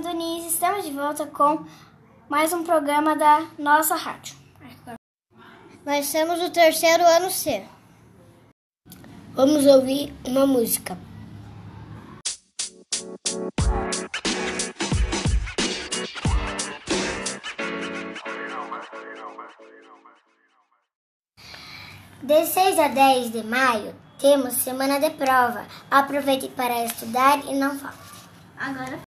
Denise, estamos de volta com mais um programa da nossa rádio. Nós somos o terceiro ano C. Vamos ouvir uma música. De 6 a 10 de maio, temos semana de prova. Aproveite para estudar e não falte. Agora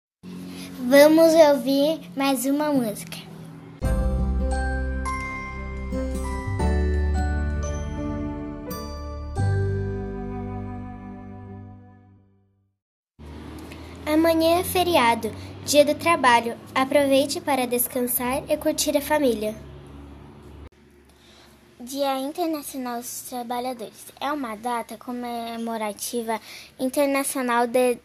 Vamos ouvir mais uma música. Amanhã é feriado, dia do trabalho. Aproveite para descansar e curtir a família. Dia Internacional dos Trabalhadores é uma data comemorativa internacional de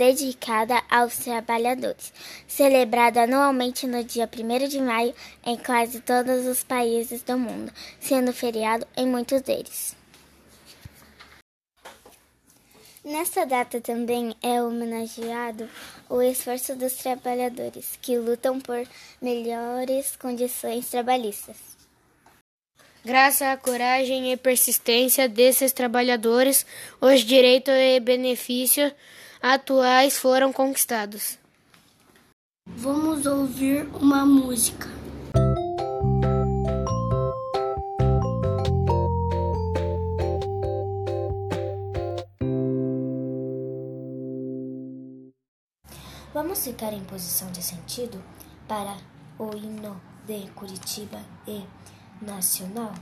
dedicada aos trabalhadores, celebrada anualmente no dia 1 de maio em quase todos os países do mundo, sendo feriado em muitos deles. Nesta data também é homenageado o esforço dos trabalhadores que lutam por melhores condições trabalhistas. Graças à coragem e persistência desses trabalhadores, os direitos e benefícios atuais foram conquistados. Vamos ouvir uma música. Vamos ficar em posição de sentido para o hino de Curitiba e nacional?